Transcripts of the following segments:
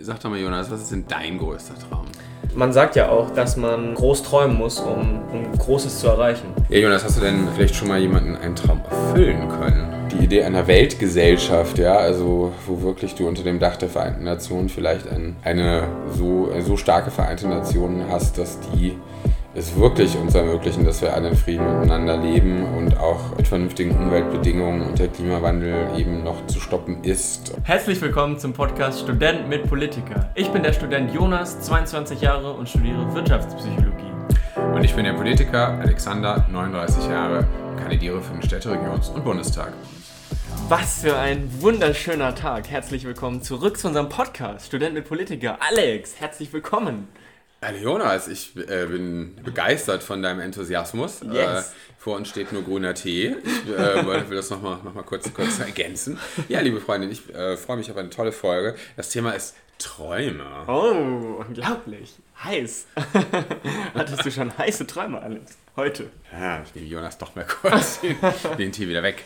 Sag doch mal, Jonas, was ist denn dein größter Traum? Man sagt ja auch, dass man groß träumen muss, um, um Großes zu erreichen. Ja, Jonas, hast du denn vielleicht schon mal jemanden einen Traum erfüllen können? Die Idee einer Weltgesellschaft, ja, also wo wirklich du unter dem Dach der Vereinten Nationen vielleicht ein, eine so, eine so starke Vereinte Nation hast, dass die es wirklich uns ermöglichen, dass wir alle in Frieden miteinander leben und auch mit vernünftigen Umweltbedingungen und der Klimawandel eben noch zu stoppen ist. Herzlich willkommen zum Podcast Student mit Politiker. Ich bin der Student Jonas, 22 Jahre und studiere Wirtschaftspsychologie. Und ich bin der Politiker Alexander, 39 Jahre kandidiere für den Städteregions- und Bundestag. Was für ein wunderschöner Tag. Herzlich willkommen zurück zu unserem Podcast Student mit Politiker. Alex, herzlich willkommen. Jonas, ich äh, bin begeistert von deinem Enthusiasmus. Yes. Äh, vor uns steht nur grüner Tee. Ich äh, will das nochmal noch mal kurz, kurz ergänzen. Ja, liebe Freundin, ich äh, freue mich auf eine tolle Folge. Das Thema ist Träume. Oh, unglaublich. Heiß. Hattest du schon heiße Träume, Alex? Heute. Ja, ich nehme Jonas doch mal kurz den, den Tee wieder weg.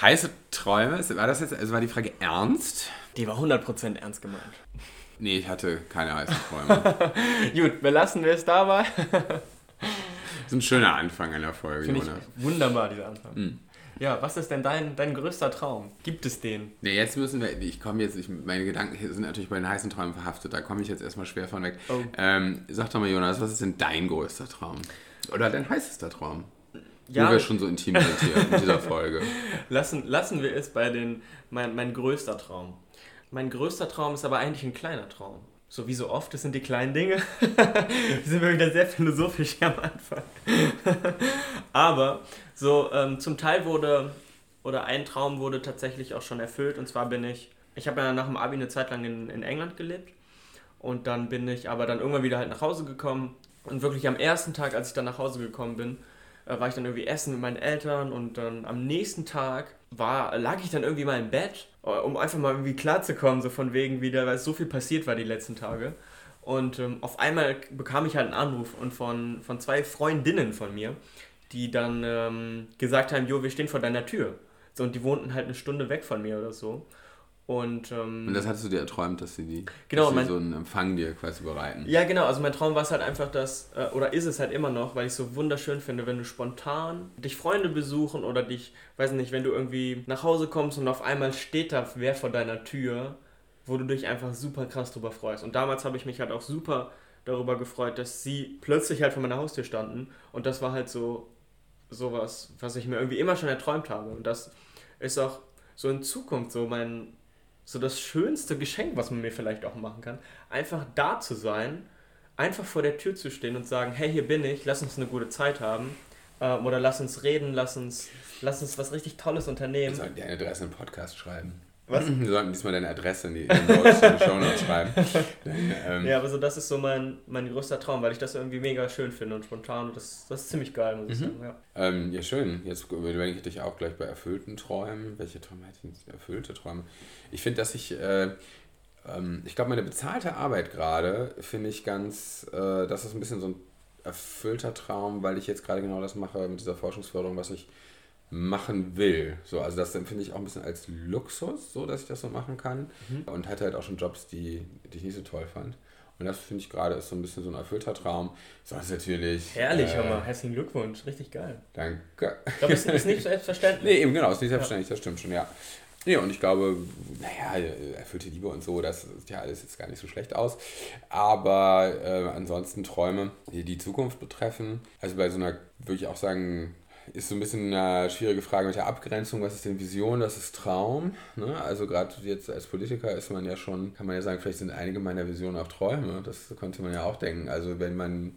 Heiße Träume, war das jetzt, also war die Frage ernst? Die war 100% ernst gemeint. Nee, ich hatte keine heißen Träume. Gut, belassen wir es dabei. Das ist ein schöner Anfang einer Folge, Finde Jonas. wunderbar, dieser Anfang. Ja, was ist denn dein, dein größter Traum? Gibt es den? Nee, jetzt müssen wir, ich komme jetzt, ich, meine Gedanken sind natürlich bei den heißen Träumen verhaftet, da komme ich jetzt erstmal schwer von weg. Oh. Ähm, sag doch mal, Jonas, was ist denn dein größter Traum? Oder dein heißester Traum? Ja. Wo wir schon so intim sind hier in dieser Folge. Lassen, lassen wir es bei den, mein, mein größter Traum. Mein größter Traum ist aber eigentlich ein kleiner Traum. So wie so oft, das sind die kleinen Dinge. wir sind wieder sehr philosophisch hier am Anfang. aber so ähm, zum Teil wurde, oder ein Traum wurde tatsächlich auch schon erfüllt. Und zwar bin ich, ich habe ja nach dem Abi eine Zeit lang in, in England gelebt. Und dann bin ich aber dann irgendwann wieder halt nach Hause gekommen. Und wirklich am ersten Tag, als ich dann nach Hause gekommen bin, war ich dann irgendwie essen mit meinen Eltern und dann am nächsten Tag war, lag ich dann irgendwie mal im Bett, äh, um einfach mal irgendwie klarzukommen, so von wegen wieder, weil so viel passiert war die letzten Tage. Und ähm, auf einmal bekam ich halt einen Anruf und von, von zwei Freundinnen von mir, die dann ähm, gesagt haben, jo, wir stehen vor deiner Tür. So, und die wohnten halt eine Stunde weg von mir oder so. Und, ähm, Und das hattest du dir erträumt, dass sie, die, Genau, dass sie mein- so einen Empfang dir quasi bereiten. Ja, genau. Also mein Traum war es halt einfach, dass, äh, oder ist es halt immer noch, weil ich es so wunderschön finde, wenn du spontan dich Freunde besuchen oder dich, weiß nicht, wenn du irgendwie nach Hause kommst und auf einmal steht da wer vor deiner Tür, wo du dich einfach super krass drüber freust. Und damals habe ich mich halt auch super darüber gefreut, dass sie plötzlich halt vor meiner Haustür standen. Und das war halt so sowas, was ich mir irgendwie immer schon erträumt habe. Und das ist auch so in Zukunft so mein, so das schönste Geschenk, was man mir vielleicht auch machen kann. Einfach da zu sein, einfach vor der Tür zu stehen und sagen, hey, hier bin ich, lass uns eine gute Zeit haben. Ähm, oder lass uns reden, lass uns, lass uns was richtig Tolles unternehmen. sollten dir eine Adresse im Podcast schreiben. Was? Wir sollten diesmal deine Adresse in die, in die, Show Notes schreiben. Ähm, Ja, aber so das ist so mein, mein größter Traum, weil ich das irgendwie mega schön finde und spontan. Und das, das ist ziemlich geil, muss ich sagen. Ja. Ähm, ja, schön. Jetzt überlege ich dich auch gleich bei erfüllten Träumen. Welche Träume hätte ich denn? Erfüllte Träume. Ich finde, dass ich, äh, ähm, ich glaube, meine bezahlte Arbeit gerade finde ich ganz, äh, das ist ein bisschen so ein erfüllter Traum, weil ich jetzt gerade genau das mache mit dieser Forschungsförderung, was ich machen will. So, also das empfinde ich auch ein bisschen als Luxus, so dass ich das so machen kann. Und hatte halt auch schon Jobs, die, die ich nicht so toll fand. Und das finde ich gerade ist so ein bisschen so ein erfüllter Traum. Sonst natürlich. Herrlich, äh, hör mal. Herzlichen Glückwunsch. Richtig geil. Danke. Ich glaube, es ist nicht selbstverständlich. Nee, eben genau, ist nicht selbstständig, das stimmt schon, ja. Nee, und ich glaube, naja, erfüllte Liebe und so, das sieht ja alles jetzt gar nicht so schlecht aus. Aber äh, ansonsten Träume, die die Zukunft betreffen. Also bei so einer, würde ich auch sagen, ist so ein bisschen eine schwierige Frage mit der Abgrenzung. Was ist denn Vision, was ist Traum? Ne? Also gerade jetzt als Politiker ist man ja schon, kann man ja sagen, vielleicht sind einige meiner Visionen auch Träume. Das könnte man ja auch denken. Also wenn man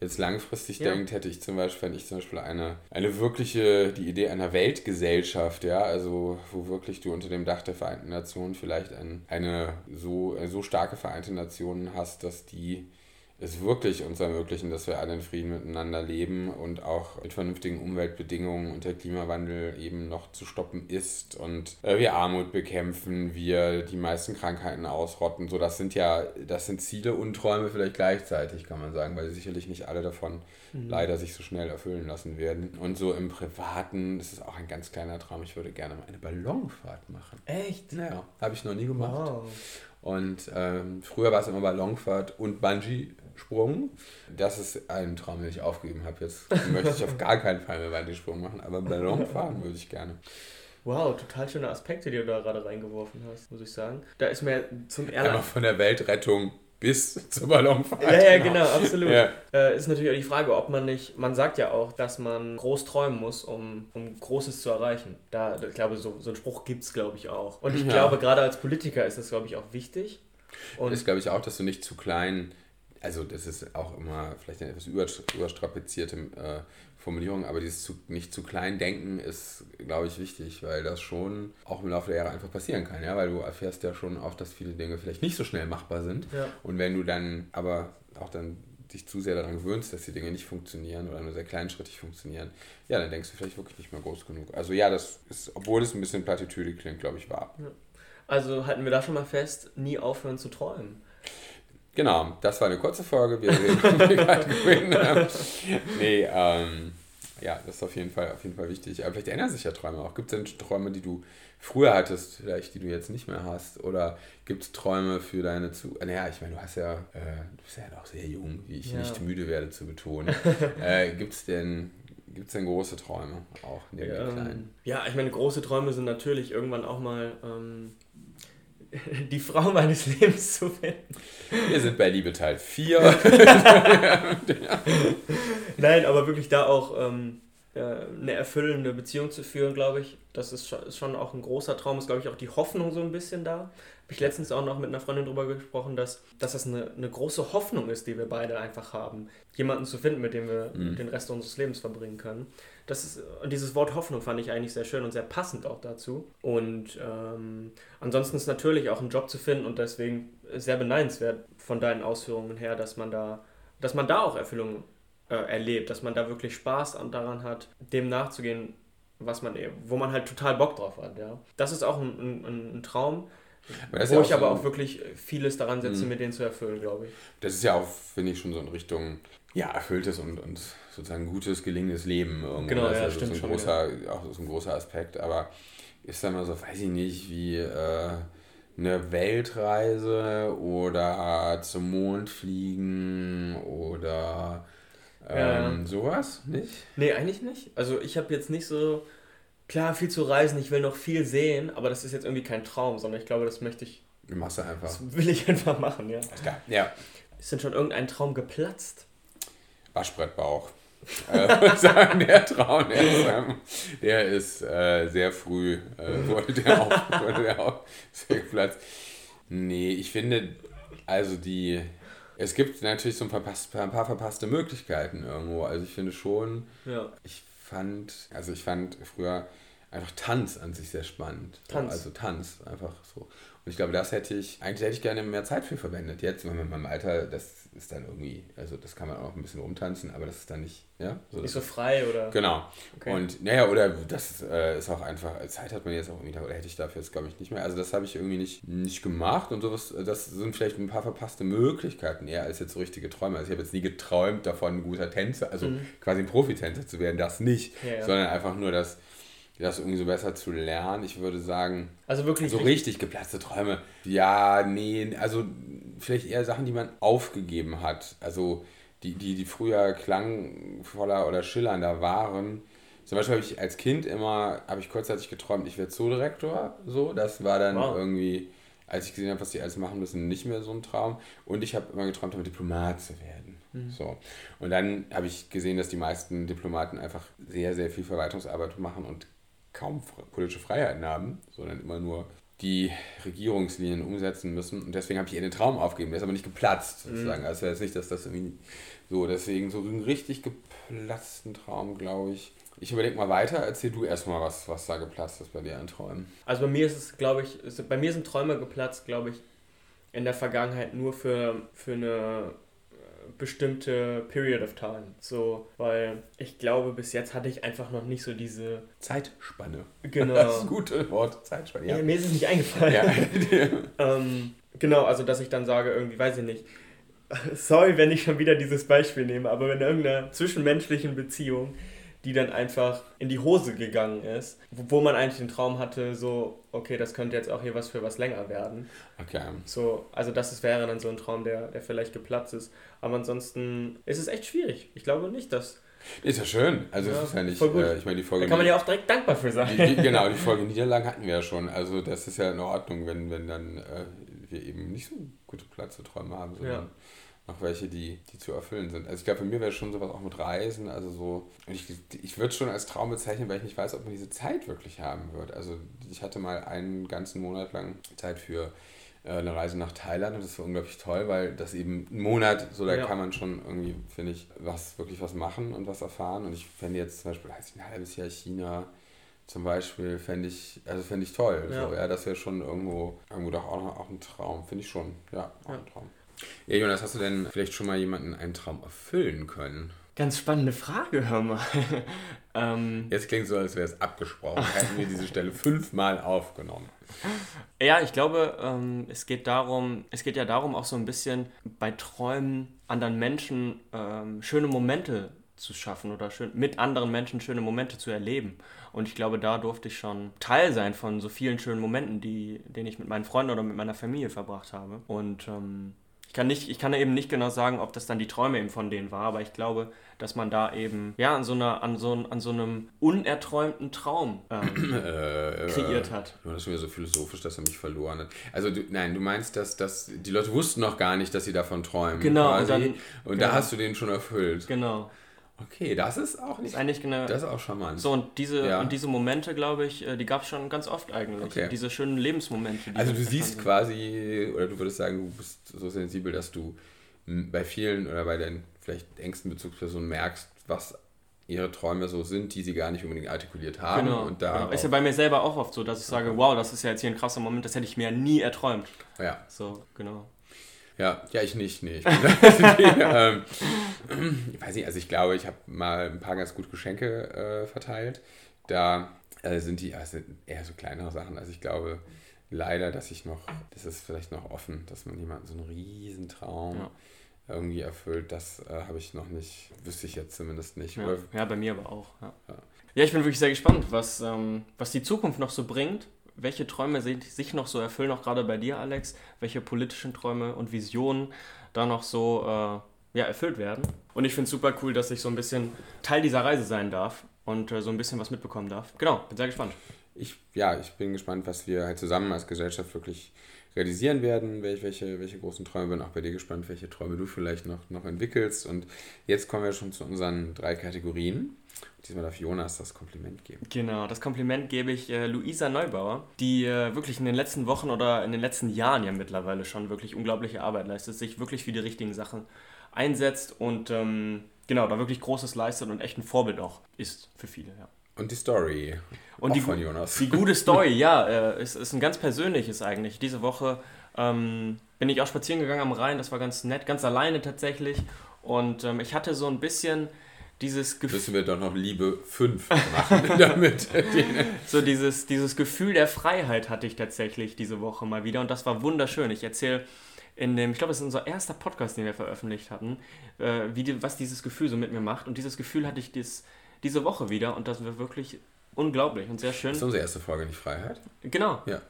jetzt langfristig Ja. denkt, hätte ich zum Beispiel, wenn ich zum Beispiel eine, eine wirkliche, die Idee einer Weltgesellschaft, ja, also wo wirklich du unter dem Dach der Vereinten Nationen vielleicht ein, eine so, eine so starke Vereinte Nation hast, dass die es wirklich uns ermöglichen, dass wir alle in Frieden miteinander leben und auch mit vernünftigen Umweltbedingungen und der Klimawandel eben noch zu stoppen ist und äh, wir Armut bekämpfen, wir die meisten Krankheiten ausrotten. So, das sind ja, das sind Ziele und Träume vielleicht gleichzeitig, kann man sagen, weil sicherlich nicht alle davon leider sich so schnell erfüllen lassen werden. Und so im Privaten, das ist auch ein ganz kleiner Traum, ich würde gerne mal eine Ballonfahrt machen. Echt? Naja, habe ich noch nie gemacht. Wow. Und ähm, früher war es immer Ballonfahrt und Bungee-Sprung. Das ist ein Traum, den ich aufgegeben habe. Jetzt möchte ich auf gar keinen Fall mehr Bungee-Sprung machen, aber Ballonfahren würde ich gerne. Wow, total schöne Aspekte, die du da gerade reingeworfen hast, muss ich sagen. Da ist mir zum Erlangen. Einmal von der Weltrettung bis zur Ballonfahrt. Ja, ja, genau, absolut. Ja. Äh, ist natürlich auch die Frage, ob man nicht, man sagt ja auch, dass man groß träumen muss, um, um Großes zu erreichen. Da, ich glaube, so, so einen Spruch gibt es, glaube ich, auch. Und ich ja. glaube, gerade als Politiker ist das, glaube ich, auch wichtig. Und ist, glaube ich, auch, dass du nicht zu klein, also das ist auch immer vielleicht eine etwas überstrapazierte äh, Formulierung, aber dieses zu, nicht zu klein denken ist, glaube ich, wichtig, weil das schon auch im Laufe der Jahre einfach passieren kann, ja, weil du erfährst ja schon oft, dass viele Dinge vielleicht nicht so schnell machbar sind. Ja. Und wenn du dann aber auch dann dich zu sehr daran gewöhnst, dass die Dinge nicht funktionieren oder nur sehr kleinschrittig funktionieren, ja, dann denkst du vielleicht wirklich nicht mehr groß genug. Also ja, das ist, obwohl es ein bisschen Plattitüde klingt, glaube ich, wahr. Ja. Also halten wir da schon mal fest, nie aufhören zu träumen. Genau, das war eine kurze Folge. Wir reden Nee, ähm, ja, das ist auf jeden Fall, auf jeden Fall wichtig. Aber vielleicht ändern sich ja Träume auch. Gibt es denn Träume, die du früher hattest, vielleicht, die du jetzt nicht mehr hast? Oder gibt es Träume für deine zu. Naja, ich meine, du hast ja, äh, du bist ja noch sehr jung, wie ich ja. nicht müde werde zu betonen. äh, gibt es denn. Gibt es denn große Träume auch neben ja, den kleinen? Ja, ich meine, große Träume sind natürlich irgendwann auch mal ähm, die Frau meines Lebens zu finden. Wir sind bei Liebe Teil 4. Nein, aber wirklich da auch ähm, äh, eine erfüllende Beziehung zu führen, glaube ich, das ist schon, ist schon auch ein großer Traum, ist, glaube ich, auch die Hoffnung so ein bisschen da. Habe ich letztens auch noch mit einer Freundin darüber gesprochen, dass, dass das eine, eine große Hoffnung ist, die wir beide einfach haben. Jemanden zu finden, mit dem wir mhm. den Rest unseres Lebens verbringen können das ist, und dieses Wort Hoffnung fand ich eigentlich sehr schön und sehr passend auch dazu. Und ähm, ansonsten ist natürlich auch ein Job zu finden und deswegen sehr beneidenswert von deinen Ausführungen her, dass man da, dass man da auch Erfüllung äh, erlebt, dass man da wirklich Spaß daran hat, dem nachzugehen, was man wo man halt total Bock drauf hat. Ja. Das ist auch ein, ein, ein Traum. Wo ich aber auch wirklich vieles daran setze, mhm. mir den zu erfüllen, glaube ich. Das ist ja auch, finde ich, schon so in Richtung ja, erfülltes und, und sozusagen gutes, gelingendes Leben. Irgendwo. Genau, das ja, ist also so ein großer, schon, ja. auch so ein großer Aspekt. Aber ist dann mal so, weiß ich nicht, wie äh, eine Weltreise oder zum Mond fliegen oder ähm, ja. sowas, nicht? Nee, eigentlich nicht. Also ich habe jetzt nicht so, klar, viel zu reisen, ich will noch viel sehen, aber das ist jetzt irgendwie kein Traum, sondern ich glaube, das möchte ich. Du machst du einfach. Das will ich einfach machen, ja. Ja. Ist denn schon irgendein Traum geplatzt? Waschbrettbauch. äh, sagen, der Traum, der ist, ähm, der ist äh, sehr früh, äh, wurde der auch, wurde der auch sehr geplatzt. Nee, ich finde, also die, es gibt natürlich so ein paar, ein paar verpasste Möglichkeiten irgendwo. Also ich finde schon, ja. ich fand, also ich fand früher einfach Tanz an sich sehr spannend. Tanz. Also Tanz, einfach so. Und ich glaube, das hätte ich, eigentlich hätte ich gerne mehr Zeit für verwendet. Jetzt, mit meinem Alter, das ist dann irgendwie, also das kann man auch ein bisschen umtanzen, aber das ist dann nicht, ja? So, nicht so frei oder? Genau. Okay. Und naja, oder das äh, ist auch einfach, Zeit hat man jetzt auch irgendwie, oder hätte ich dafür jetzt glaube ich nicht mehr. Also das habe ich irgendwie nicht, nicht gemacht und sowas, das sind vielleicht ein paar verpasste Möglichkeiten eher als jetzt so richtige Träume. Also ich habe jetzt nie geträumt davon, ein guter Tänzer, also mhm. quasi ein Profitänzer zu werden, das nicht, ja, ja. sondern einfach nur das das irgendwie so besser zu lernen. Ich würde sagen, also wirklich so richtig geplatzte Träume. Ja, nee, also vielleicht eher Sachen, die man aufgegeben hat. Also die, die, die früher klangvoller oder schillernder waren. Zum Beispiel habe ich als Kind immer, habe ich kurzzeitig geträumt, ich werde Zoodirektor. So, das war dann wow. irgendwie, als ich gesehen habe, was die alles machen müssen, nicht mehr so ein Traum. Und ich habe immer geträumt, damit Diplomat zu werden. Mhm. So. Und dann habe ich gesehen, dass die meisten Diplomaten einfach sehr, sehr viel Verwaltungsarbeit machen und kaum politische Freiheiten haben, sondern immer nur die Regierungslinien umsetzen müssen. Und deswegen habe ich ihr den Traum aufgegeben. Der ist aber nicht geplatzt, sozusagen. Mhm. Also jetzt nicht, dass das irgendwie so, deswegen so einen richtig geplatzten Traum, glaube ich. Ich überlege mal weiter, erzähl du erstmal, was, was da geplatzt ist bei dir an Träumen. Also bei mir ist es, glaube ich, bei mir sind Träume geplatzt, glaube ich, in der Vergangenheit nur für, für eine bestimmte Period of Time. So, weil ich glaube, bis jetzt hatte ich einfach noch nicht so diese Zeitspanne. Genau. Das gutes Wort, Zeitspanne. Ja. ja mir ist es nicht eingefallen. Ja. ähm, genau, also dass ich dann sage, irgendwie, weiß ich nicht. Sorry, wenn ich schon wieder dieses Beispiel nehme, aber in irgendeiner zwischenmenschlichen Beziehung die dann einfach in die Hose gegangen ist, wo man eigentlich den Traum hatte, so, okay, das könnte jetzt auch hier was für was länger werden. Okay. So, also das ist, wäre dann so ein Traum, der, der vielleicht geplatzt ist. Aber ansonsten ist es echt schwierig. Ich glaube nicht, dass ist ja schön. Also ja, ist ja nicht, äh, ich meine die Folge. Da kann man ja auch direkt dankbar für sein. Die, die, genau, die Folge Niederlagen hatten wir ja schon. Also das ist ja in Ordnung, wenn, wenn dann äh, wir eben nicht so gute Platzträume haben, sondern ja. Noch welche, die, die zu erfüllen sind. Also ich glaube, für mir wäre schon sowas auch mit Reisen, also so, ich, ich würde es schon als Traum bezeichnen, weil ich nicht weiß, ob man diese Zeit wirklich haben wird. Also ich hatte mal einen ganzen Monat lang Zeit für äh, eine Reise nach Thailand und das war unglaublich toll, weil das eben ein Monat, so da ja. kann man schon irgendwie, finde ich, was wirklich was machen und was erfahren. Und ich fände jetzt zum Beispiel, ich, ein halbes Jahr China zum Beispiel, fände ich, also fände ich toll. Ja. So, ja, das wäre schon irgendwo, irgendwo doch auch, auch ein Traum, finde ich schon. Ja, auch ja. ein Traum. Ja, Jonas, hast du denn vielleicht schon mal jemanden einen Traum erfüllen können? Ganz spannende Frage, hör mal. ähm, Jetzt klingt so, als wäre es abgesprochen. Hätten wir diese Stelle fünfmal aufgenommen. Ja, ich glaube, ähm, es geht darum, es geht ja darum, auch so ein bisschen bei Träumen anderen Menschen ähm, schöne Momente zu schaffen oder schön, mit anderen Menschen schöne Momente zu erleben. Und ich glaube, da durfte ich schon Teil sein von so vielen schönen Momenten, die, denen ich mit meinen Freunden oder mit meiner Familie verbracht habe. Und ähm, ich kann, nicht, ich kann eben nicht genau sagen, ob das dann die Träume eben von denen war, aber ich glaube, dass man da eben ja an so, einer, an so, an so einem unerträumten Traum ähm, äh, kreiert hat. Das ist schon wieder so philosophisch, dass er mich verloren hat. Also du, nein, du meinst, dass, dass die Leute wussten noch gar nicht, dass sie davon träumen. Genau. Quasi, und, dann, und genau. da hast du den schon erfüllt. Genau. Okay, das ist auch nicht. Ist eigentlich genau, das ist auch charmant. So, und diese, ja. und diese Momente, glaube ich, äh, die gab es schon ganz oft eigentlich. Okay. Diese schönen Lebensmomente. Also, du siehst quasi, oder du würdest sagen, du bist so sensibel, dass du bei vielen oder bei deinen vielleicht engsten Bezugspersonen merkst, was ihre Träume so sind, die sie gar nicht unbedingt artikuliert haben. Genau. Und da genau. Ist ja bei mir selber auch oft so, dass ich sage, wow, das ist ja jetzt hier ein krasser Moment, das hätte ich mir nie erträumt. Ja. So, genau. Ja, ja, ich nicht, nee. Ich, ähm, ich weiß nicht, also ich glaube, ich habe mal ein paar ganz gut Geschenke äh, verteilt. Da äh, sind die also eher so kleinere Sachen. Also ich glaube leider, dass ich noch, das ist vielleicht noch offen, dass man jemanden so einen riesen Traum ja. irgendwie erfüllt. Das äh, habe ich noch nicht, wüsste ich jetzt zumindest nicht. Ja, ja bei mir aber auch. Ja. ja. ich bin wirklich sehr gespannt, was, ähm, was die Zukunft noch so bringt welche Träume sich noch so erfüllen, auch gerade bei dir, Alex, welche politischen Träume und Visionen da noch so äh, ja, erfüllt werden. Und ich finde es super cool, dass ich so ein bisschen Teil dieser Reise sein darf und äh, so ein bisschen was mitbekommen darf. Genau, bin sehr gespannt. Ich, ja, ich bin gespannt, was wir halt zusammen als Gesellschaft wirklich realisieren werden, welche, welche, großen Träume. Bin auch bei dir gespannt, welche Träume du vielleicht noch, noch entwickelst. Und jetzt kommen wir schon zu unseren drei Kategorien. Diesmal darf Jonas das Kompliment geben. Genau, das Kompliment gebe ich äh, Luisa Neubauer, die äh, wirklich in den letzten Wochen oder in den letzten Jahren ja mittlerweile schon wirklich unglaubliche Arbeit leistet, sich wirklich für die richtigen Sachen einsetzt und ähm, genau, da wirklich Großes leistet und echt ein Vorbild auch ist für viele. Ja. Und die Story und die, von Jonas. Die gute Story, ja, äh, ist, ist ein ganz persönliches eigentlich. Diese Woche ähm, bin ich auch spazieren gegangen am Rhein, das war ganz nett, ganz alleine tatsächlich. Und ähm, ich hatte so ein bisschen dieses Gefühl. Müssen wir doch noch Liebe 5 machen damit. so dieses, dieses Gefühl der Freiheit hatte ich tatsächlich diese Woche mal wieder und das war wunderschön. Ich erzähle in dem, ich glaube, es ist unser erster Podcast, den wir veröffentlicht hatten, äh, wie was dieses Gefühl so mit mir macht. Und dieses Gefühl hatte ich dies, diese Woche wieder und das war wirklich unglaublich und sehr schön. Das ist unsere erste Folge, nicht Freiheit? Genau. Ja.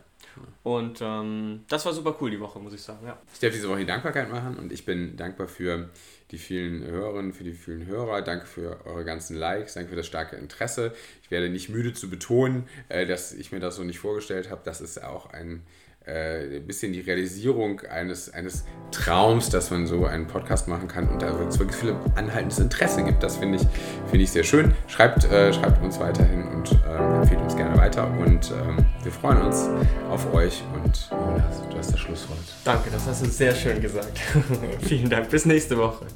Und ähm, das war super cool die Woche, muss ich sagen. Ja. Ich darf diese Woche die Dankbarkeit machen und ich bin dankbar für die vielen Hörerinnen, für die vielen Hörer. Danke für eure ganzen Likes, danke für das starke Interesse. Ich werde nicht müde zu betonen, äh, dass ich mir das so nicht vorgestellt habe. Das ist auch ein äh, ein bisschen die Realisierung eines, eines Traums, dass man so einen Podcast machen kann und da wirklich viel anhaltendes Interesse gibt. Das finde ich, find ich sehr schön. Schreibt, äh, schreibt uns weiterhin und äh, empfiehlt uns gerne weiter und ähm, wir freuen uns auf euch und Jonas, du hast das Schlusswort. Danke, das hast du sehr schön gesagt. Vielen Dank. Bis nächste Woche.